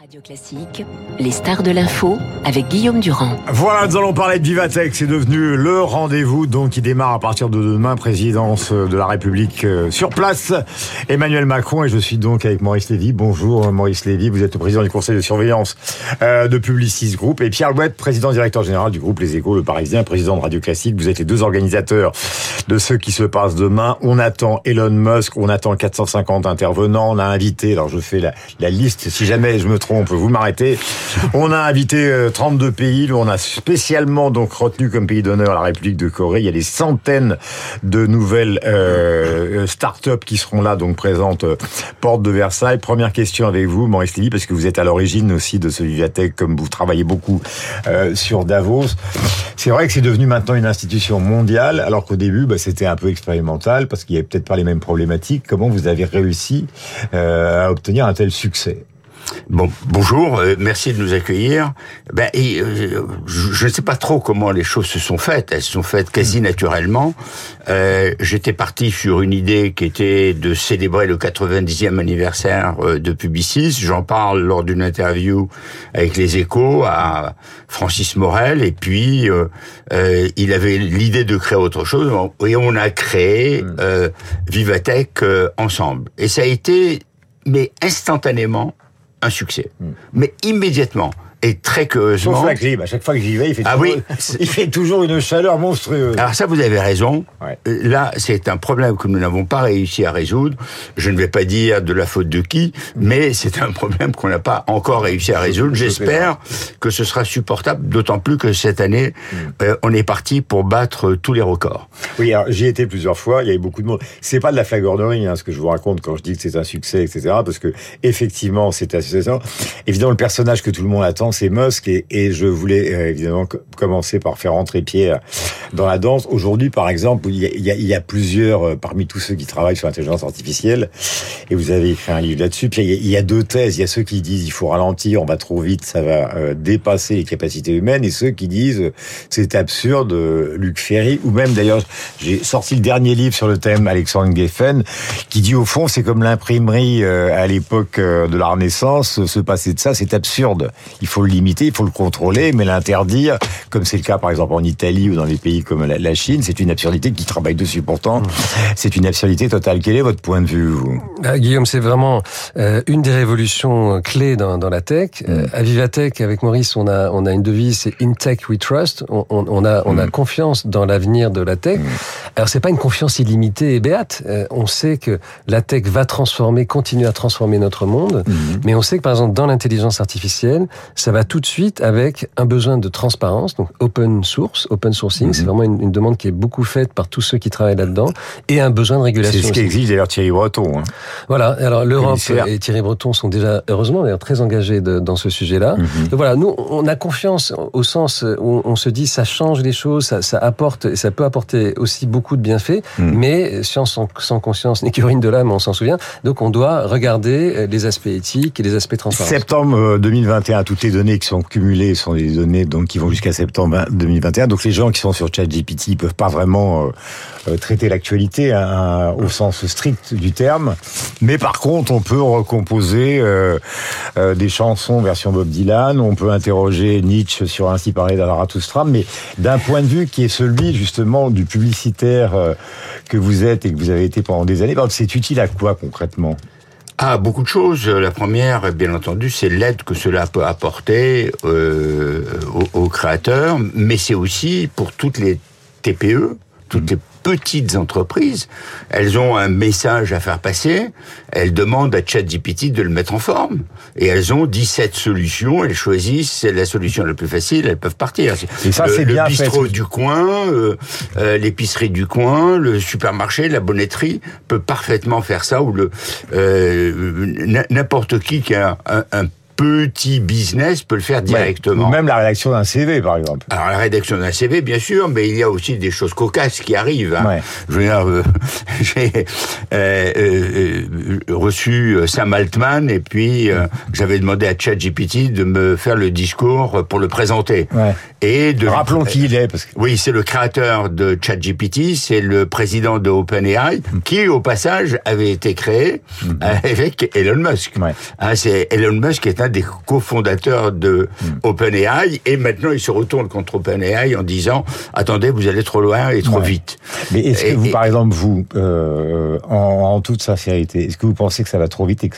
Radio Classique, les stars de l'info avec Guillaume Durand. Voilà, nous allons parler de Vivatech. C'est devenu le rendez-vous donc qui démarre à partir de demain, présidence de la République euh, sur place. Emmanuel Macron et je suis donc avec Maurice Lévy. Bonjour Maurice Lévy, vous êtes le président du conseil de surveillance euh, de Publicis Group et Pierre Louette, président directeur général du groupe Les Échos, le Parisien, président de Radio Classique. Vous êtes les deux organisateurs de ce qui se passe demain. On attend Elon Musk, on attend 450 intervenants. On a invité, alors je fais la liste si jamais je me trompe on peut vous m'arrêter. On a invité 32 euh, pays. On a spécialement donc retenu comme pays d'honneur la République de Corée. Il y a des centaines de nouvelles euh, start-up qui seront là, donc présentes euh, porte de Versailles. Première question avec vous, Maurice Lévy, parce que vous êtes à l'origine aussi de ce Vivatech, comme vous travaillez beaucoup euh, sur Davos. C'est vrai que c'est devenu maintenant une institution mondiale, alors qu'au début, bah, c'était un peu expérimental, parce qu'il n'y avait peut-être pas les mêmes problématiques. Comment vous avez réussi euh, à obtenir un tel succès? Bon, bonjour, euh, merci de nous accueillir. Ben, et, euh, je ne sais pas trop comment les choses se sont faites. Elles se sont faites quasi hmm. naturellement. Euh, J'étais parti sur une idée qui était de célébrer le 90e anniversaire euh, de Publicis. J'en parle lors d'une interview avec les Échos à Francis Morel. Et puis, il avait l'idée de créer autre chose. Et on a créé hmm. Vivatech ensemble. Et ça a été, mais instantanément, un succès. Hmm. Mais immédiatement, et très curieusement. Sauf la clim. À chaque fois que j'y vais, il fait, ah toujours, oui. il fait toujours une chaleur monstrueuse. Alors ça, vous avez raison. Ouais. Euh, là, c'est un problème que nous n'avons pas réussi à résoudre. Je ne vais pas dire de la faute de qui, mais c'est un problème qu'on n'a pas encore réussi à résoudre. J'espère que ce sera supportable, d'autant plus que cette année, mm. euh, on est parti pour battre tous les records. Oui, alors j'y ai été plusieurs fois. Il y avait beaucoup de monde. C'est pas de la flagornerie, hein, ce que je vous raconte quand je dis que c'est un succès, etc. Parce que effectivement, c'est succès. Évidemment, le personnage que tout le monde attend c'est Musk et, et, je voulais euh, évidemment commencer par faire entrer Pierre dans la danse. Aujourd'hui, par exemple, il y, a, plusieurs euh, parmi tous ceux qui travaillent sur l'intelligence artificielle et vous avez écrit un livre là-dessus. Puis il y, a, deux thèses. Il y a ceux qui disent il faut ralentir, on va trop vite, ça va euh, dépasser les capacités humaines, et ceux qui disent c'est absurde, Luc Ferry ou même d'ailleurs j'ai sorti le dernier livre sur le thème Alexandre Geffen qui dit au fond c'est comme l'imprimerie à l'époque de la Renaissance, se passer de ça c'est absurde. Il faut le limiter, il faut le contrôler, mais l'interdire, comme c'est le cas par exemple en Italie ou dans les pays comme la Chine, c'est une absurdité qui travaille dessus pourtant. C'est une absurdité totale. Quel est votre point de vue, vous? Ah, Guillaume, c'est vraiment euh, une des révolutions clés dans, dans la tech. Euh, à Vivatech, avec Maurice, on a, on a une devise, c'est In Tech We Trust. On, on, a, on a mm. confiance dans l'avenir de la tech. Alors, c'est pas une confiance illimitée et béate. Euh, on sait que la tech va transformer, continuer à transformer notre monde, mais on sait que, par exemple, dans l'intelligence artificielle, ça ça va tout de suite avec un besoin de transparence, donc open source, open sourcing, c'est mhm. vraiment une, demande qui est beaucoup faite par tous ceux qui travaillent là-dedans, et un besoin de régulation. C'est ce qui exige d'ailleurs Thierry Breton. Hein. Voilà, alors l'Europe et Thierry Breton sont déjà, heureusement d'ailleurs, très engagés de, dans ce sujet-là. Donc voilà, nous, on a confiance au sens où on se dit ça change les choses, ça, ça apporte, ça peut apporter aussi beaucoup de bienfaits, mhm. mais science sans, sans conscience n'est qu'urine de l'âme, on s'en souvient. Donc on doit regarder les aspects éthiques et les aspects transparents. Septembre 2021, tout est données qui sont cumulées sont des données donc qui vont jusqu'à septembre 2021. Donc les gens qui sont sur ChatGPT ils peuvent pas vraiment euh, euh, traiter l'actualité hein, au sens strict du terme. Mais par contre, on peut recomposer euh, des chansons version Bob Dylan. On peut interroger Nietzsche sur ainsi parler d'Alaratoustram, mais d'un point de vue qui est celui justement du publicitaire que vous êtes et que vous avez été pendant des années. C'est utile à quoi concrètement? Ah, beaucoup de choses. La première, bien entendu, c'est l'aide que cela peut apporter euh, aux, aux, créateurs, mais c'est aussi pour toutes les TPE, toutes les petites entreprises, elles ont un message à faire passer, elles demandent à ChatGPT de le mettre en forme, et elles ont 17 solutions, elles choisissent la solution la plus facile, elles peuvent partir. Et ça, c'est bien Le bistrot du coin, euh, euh, l'épicerie du coin, le supermarché, la bonnetterie peut parfaitement faire ça, ou le euh, n'importe qui qui a un, un petit business peut le faire directement. même la rédaction d'un CV, par exemple. Alors la rédaction d'un CV, bien sûr, mais il y a aussi des choses cocasses qui arrivent. Hein. Je veux dire, euh, j'ai euh, euh, reçu Sam Altman et puis j'avais demandé à ChatGPT de me faire le discours pour le présenter. Ouais. Et de rappelons qui il est parce que oui, c'est le créateur de ChatGPT, c'est le président de OpenAI mm. qui, au passage, avait été créé mm. avec Elon Musk. Ouais. Hein, c'est Elon Musk est un des cofondateurs de OpenAI, et maintenant il se retourne contre OpenAI en disant attendez, vous allez trop loin et trop Ouais. vite. Mais est-ce que vous, et- par exemple, vous, euh, en, en toute sincérité, est-ce que vous pensez que ça va trop vite et que-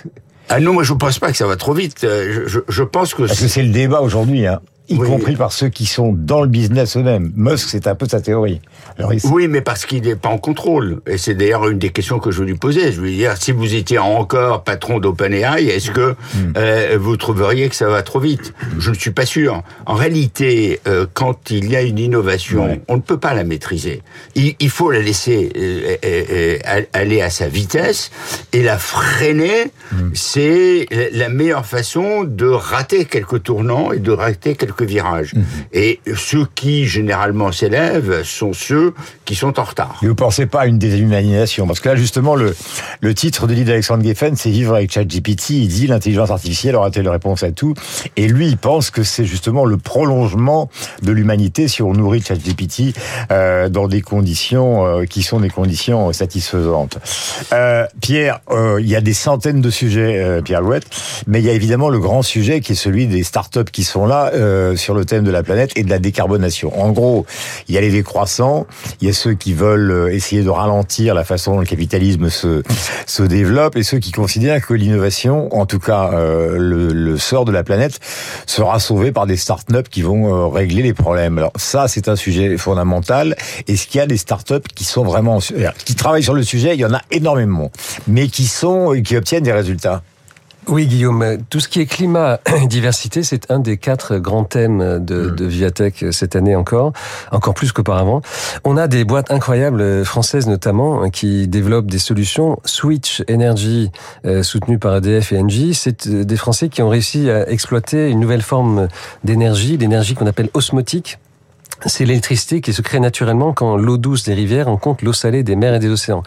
Ah non, moi je ne pense pas que ça va trop vite. Euh, Je, je, je pense que Parce que c'est le débat aujourd'hui, hein, y Oui. compris par ceux qui sont dans le business eux-mêmes. Musk, c'est un peu sa théorie. Alors, il- Oui, mais parce qu'il n'est pas en contrôle. Et c'est d'ailleurs une des questions que je lui poser. Je lui dire, si vous étiez encore patron d'OpenAI, est-ce que euh, vous trouveriez que ça va trop vite? Je ne suis pas sûr. En réalité, euh, quand il y a une innovation, Ouais. on ne peut pas la maîtriser. Il, il faut la laisser euh, aller à sa vitesse et la freiner. C'est la- la meilleure façon de rater quelques tournants et de rater quelques virages. Et ceux qui généralement s'élèvent sont ceux qui sont en retard. Et vous pensez pas à une déshumanisation Parce que là, justement, le, le titre de livre d'Alexandre Geffen, c'est Vivre avec ChatGPT. Il dit l'intelligence artificielle aura-t-elle réponse à tout? Et lui, il pense que c'est justement le prolongement de l'humanité si on nourrit ChatGPT euh, dans des conditions euh, qui sont des conditions satisfaisantes. Euh, Pierre, il y a des centaines de sujets, Pierre Louette, mais il y a évidemment le grand sujet qui est celui des startups qui sont là euh, sur le thème de la planète et de la décarbonation. En gros, il y a les décroissants, il y a ceux qui veulent euh, essayer de ralentir la façon dont le capitalisme se, se développe et ceux qui considèrent que l'innovation, en tout cas euh, le, sort de la planète, sera sauvé par des startups qui vont euh, régler les problèmes. Alors ça, c'est un sujet fondamental. Est-ce qu'il y a des startups qui sont vraiment qui travaillent sur le sujet Il y en a énormément, mais qui sont qui obtiennent des résultats. Oui, Guillaume, tout ce qui est climat et diversité, c'est un des quatre grands thèmes de, de Viatech cette année encore, encore plus qu'auparavant. On a des boîtes incroyables euh, françaises notamment qui développent des solutions. Switch Energy, euh, soutenu par EDF et Engie, c'est euh, des Français qui ont réussi à exploiter une nouvelle forme d'énergie, l'énergie qu'on appelle osmotique. C'est l'électricité qui se crée naturellement quand l'eau douce des rivières rencontre l'eau salée des mers et des océans.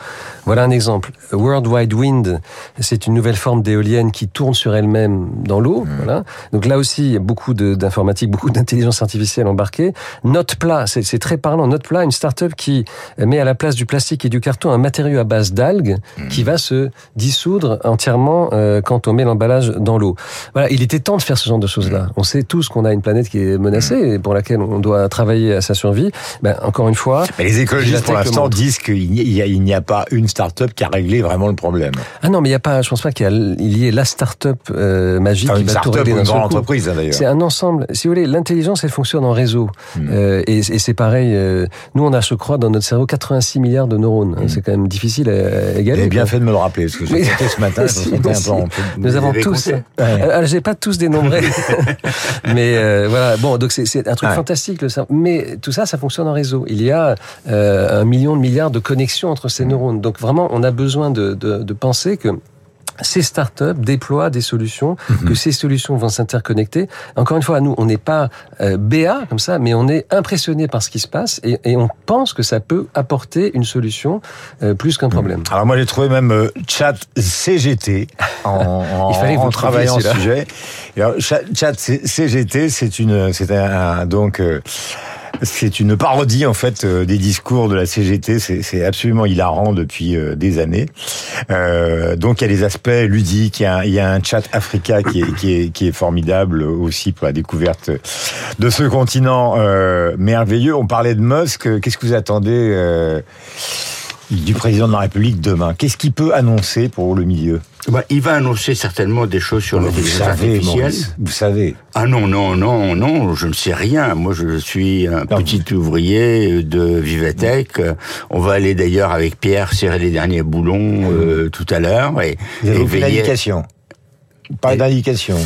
Voilà un exemple. World Wide Wind, c'est une nouvelle forme d'éolienne qui tourne sur elle-même dans l'eau. Voilà. Donc là aussi, il y a beaucoup d'informatique, beaucoup d'intelligence artificielle embarquée. Noteplat, c'est très parlant. Noteplat, une start-up qui met à la place du plastique et du carton un matériau à base d'algues qui va se dissoudre entièrement euh, quand on met l'emballage dans l'eau. Voilà, il était temps de faire ce genre de choses-là. On sait tous qu'on a une planète qui est menacée et pour laquelle on doit travailler à sa survie. Ben, encore une fois, Mais les écologistes, pour l'instant, disent qu'il n'y a, a- n'y pas une start-up qui a réglé vraiment le problème. Ah non, mais il y a pas, je pense pas qu'il y, ait la start-up euh, magique Enfin, qui va tout régler d'un seul entreprise, hein, d'ailleurs. C'est un ensemble. Si vous voulez, l'intelligence, elle fonctionne en réseau. Hmm. Euh, et et c'est pareil, euh, nous, on a, je crois, dans notre cerveau, 86 milliards de neurones. C'est quand même difficile à, à Vous égaler. avez bien quoi. fait de me le rappeler, parce que j'ai Mais- ce matin, je Si, me sentais un si. peu Nous Vous avons tous. Alors, j'ai pas tous dénombré, mais voilà. Bon, donc c'est- c'est un truc Ouais. fantastique. Le cerveau. Mais tout ça, ça fonctionne en réseau. Il y a euh, un million de milliards de connexions entre ces neurones. Donc vraiment, on a besoin de, penser que ces startups déploient des solutions, Mhm. que ces solutions vont s'interconnecter. Encore une fois, nous, on n'est pas euh, BA comme ça, mais on est impressionné par ce qui se passe et, et on pense que ça peut apporter une solution euh, plus qu'un problème. Alors moi j'ai trouvé même euh, chat CGT en, en, Il fallait que vous en travaillant sujet. Et alors, chat, CGT c'est une c'est un, un- donc euh, c'est une parodie en fait euh, des discours de la CGT. C'est absolument hilarant depuis euh, des années. Euh, donc il y a des aspects ludiques. Il y a, un- il chat Africa qui est, formidable aussi pour la découverte de ce continent merveilleux. On parlait de Musk. Qu'est-ce que vous attendez du président de la République demain Qu'est-ce qu'il peut annoncer pour le milieu? Bah, il va annoncer certainement des choses sur Vous l'intelligence artificielle. Maurice, vous savez. Ah non, non, non, non, je ne sais rien. Moi, je suis un Non. petit ouvrier de Vivatech. On va aller d'ailleurs avec Pierre serrer les derniers boulons euh, tout à l'heure. Et, Vous avez et aucune veiller- indication Pas Et- d'indication.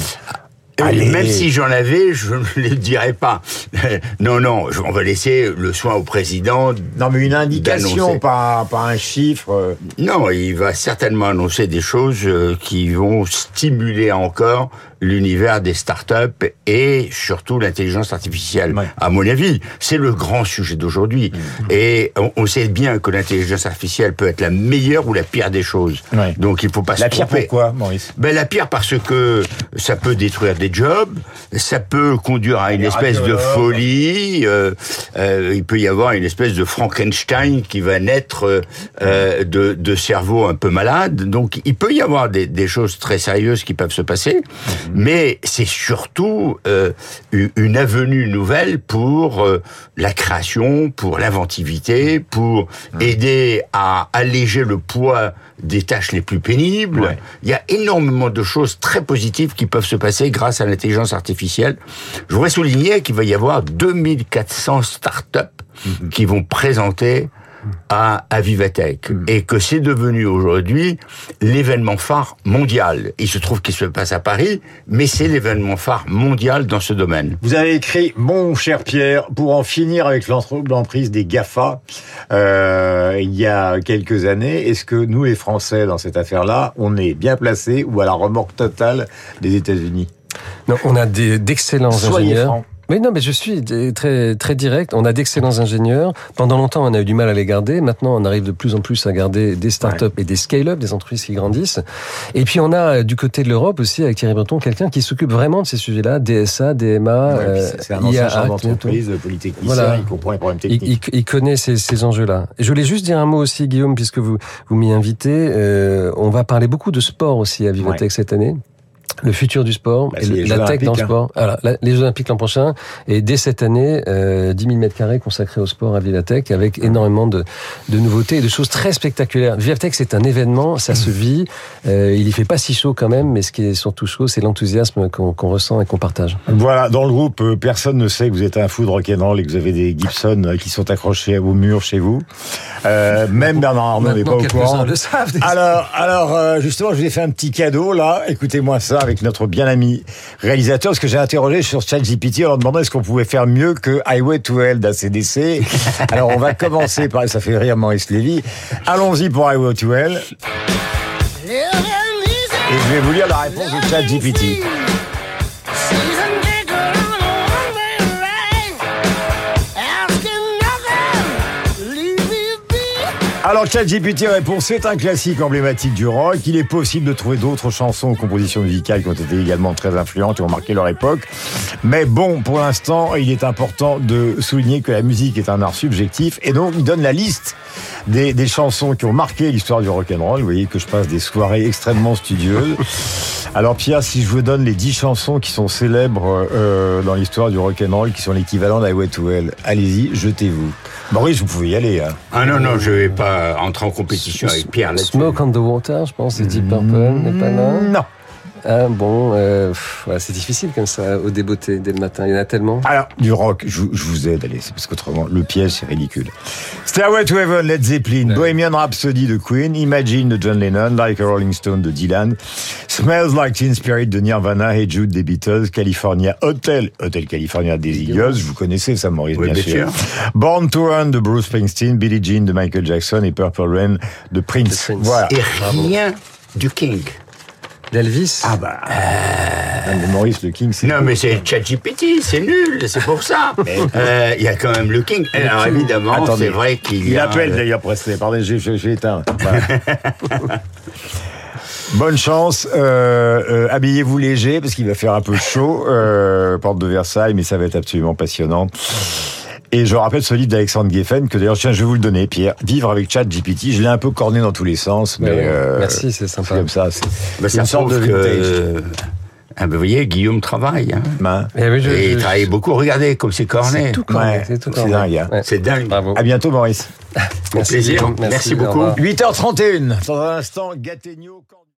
Allez. Même si j'en avais, je ne le dirais pas. non, non, on va laisser le soin au président. Non, mais une indication, pas un chiffre. euh. Non, il va certainement annoncer des choses euh, qui vont stimuler encore l'univers des startups et surtout l'intelligence artificielle. Ouais. À mon avis, c'est le grand sujet d'aujourd'hui. Et on, on sait bien que l'intelligence artificielle peut être la meilleure ou la pire des choses. Ouais. Donc il faut pas La se pire tromper. pourquoi, Maurice? Ben la pire parce que ça peut détruire des jobs, ça peut conduire à une espèce de folie, euh, euh, il peut y avoir une espèce de Frankenstein qui va naître euh, euh, de, de cerveaux un peu malades. Donc il peut y avoir des, des choses très sérieuses qui peuvent se passer. Mais c'est surtout euh, une avenue nouvelle pour euh, la création, pour l'inventivité, pour aider à alléger le poids des tâches les plus pénibles. Ouais. Il y a énormément de choses très positives qui peuvent se passer grâce à l'intelligence artificielle. Je voudrais souligner qu'il va y avoir 2400 startups qui vont présenter à, à Vivatech et que c'est devenu aujourd'hui l'événement phare mondial. Il se trouve qu'il se passe à Paris, mais c'est l'événement phare mondial dans ce domaine. Vous avez écrit, mon cher Pierre, pour en finir avec l'emprise des GAFA, euh, il y a quelques années, est-ce que nous, les Français, dans cette affaire-là, on est bien placés ou à la remorque totale des États-Unis? Non, on a d'excellents ingénieurs. francs. Mais non, mais je suis très très direct. On a d'excellents ingénieurs. Pendant longtemps, on a eu du mal à les garder. Maintenant, on arrive de plus en plus à garder des startups et des scale-up, des entreprises qui grandissent. Et puis, on a euh, du côté de l'Europe aussi, avec Thierry Breton, quelqu'un qui s'occupe vraiment de ces sujets-là, DSA, DMA, Ouais, euh, c'est un ancien IA, d'entreprise, polytechnicien, Voilà. il comprend les problèmes il, techniques. il- il connaît ces, ces enjeux-là. Je voulais juste dire un mot aussi, Guillaume, puisque vous, vous m'y invitez. Euh, on va parler beaucoup de sport aussi à Vivatech cette année. Le futur du sport, Bah, et les la tech dans le hein. sport. Voilà, la- les Jeux Olympiques l'an prochain. Et dès cette année, euh, 10 000 mètres carrés consacrés au sport à Vivatech avec énormément de, de nouveautés et de choses très spectaculaires. Vivatech, c'est un événement, ça se vit. Euh, il y fait pas si chaud quand même, mais ce qui est surtout chaud, c'est l'enthousiasme qu'on ressent et qu'on partage. Voilà, dans le groupe, euh, personne ne sait que vous êtes un fou de rock'n'roll et que vous avez des Gibson euh, qui sont accrochés au mur chez vous. Euh, même Bernard Arnault n'est pas au courant. le savent. Alors, alors euh, justement, je vous ai fait un petit cadeau là. Écoutez-moi ça avec notre bien ami réalisateur, parce que j'ai interrogé sur ChatGPT en leur demandant est-ce qu'on pouvait faire mieux que Highway to Hell d'ACDC. Alors, on va commencer par, ça fait rire Maurice Lévy. Allons-y pour Highway to Hell. Et je vais vous lire la réponse de ChatGPT. Alors ChatGPT répond c'est un classique emblématique du rock. Il est possible de trouver d'autres chansons compositions musicales qui ont été également très influentes et ont marqué leur époque. Mais bon, pour l'instant, il est important de souligner que la musique est un art subjectif et donc il donne la liste des, des chansons qui ont marqué l'histoire du rock'n'roll. Vous voyez que je passe des soirées extrêmement studieuses. Alors Pierre, si je vous donne les 10 chansons qui sont célèbres euh, dans l'histoire du rock'n'roll, qui sont l'équivalent d'Highway to Hell, allez-y, jetez-vous. Maurice, vous pouvez y aller. Hein. Ah non, non, je vais pas entrer en compétition avec Pierre là-dessus. Smoke on the Water, je pense, c'est Deep Purple, n'est pas là? Non. Ah bon, euh, ouais, c'est difficile comme ça, au débeauté dès le matin, il y en a tellement. Alors, du rock, je, vous- je vous aide, allez, c'est parce qu'autrement, le piège, c'est ridicule. Stairway to Heaven, Led Zeppelin, Bohemian Rhapsody de Queen, Imagine de John Lennon, Like a Rolling Stone de Dylan, Smells Like Teen Spirit de Nirvana, Hey Jude des Beatles, California Hotel, Hotel California des Eagles, vous connaissez ça, Maurice, Oui, bien, bien sûr. Born to Run de Bruce Springsteen, Billie Jean de Michael Jackson et Purple Rain de Prince. De Prince. Voilà. Et rien du King. D'Elvis Ah bah, euh, mais Maurice, le King, c'est... Non, mais c'est ChatGPT, c'est nul, c'est pour ça. Euh, Il y a quand même le King. Alors évidemment, c'est vrai qu'il y Il a... appelle d'ailleurs Presley. Pardon, j'ai éteint. Voilà. Bonne chance. Euh, euh, Habillez-vous léger parce qu'il va faire un peu chaud. Euh, porte de Versailles, mais ça va être absolument passionnant. Et je rappelle ce livre d'Alexandre Geffen, que d'ailleurs, tiens, je vais vous le donner, Pierre. Vivre avec Chat GPT. Je l'ai un peu corné dans tous les sens, mais Ouais, euh, Merci, c'est sympa. comme ça. C'est bah, une sorte de vintage. que... Ah, ben, vous voyez, Guillaume travaille. Hein. Eh oui, je- Et il je- travaille beaucoup. Regardez comme c'est corné. C'est tout corné, Ouais, c'est tout c'est corné. dingue, hein. Ouais. C'est dingue. Bravo. À bientôt, Maurice. Au plaisir. Merci au beaucoup. revoir. 8h31. Dans un instant, Gattegno.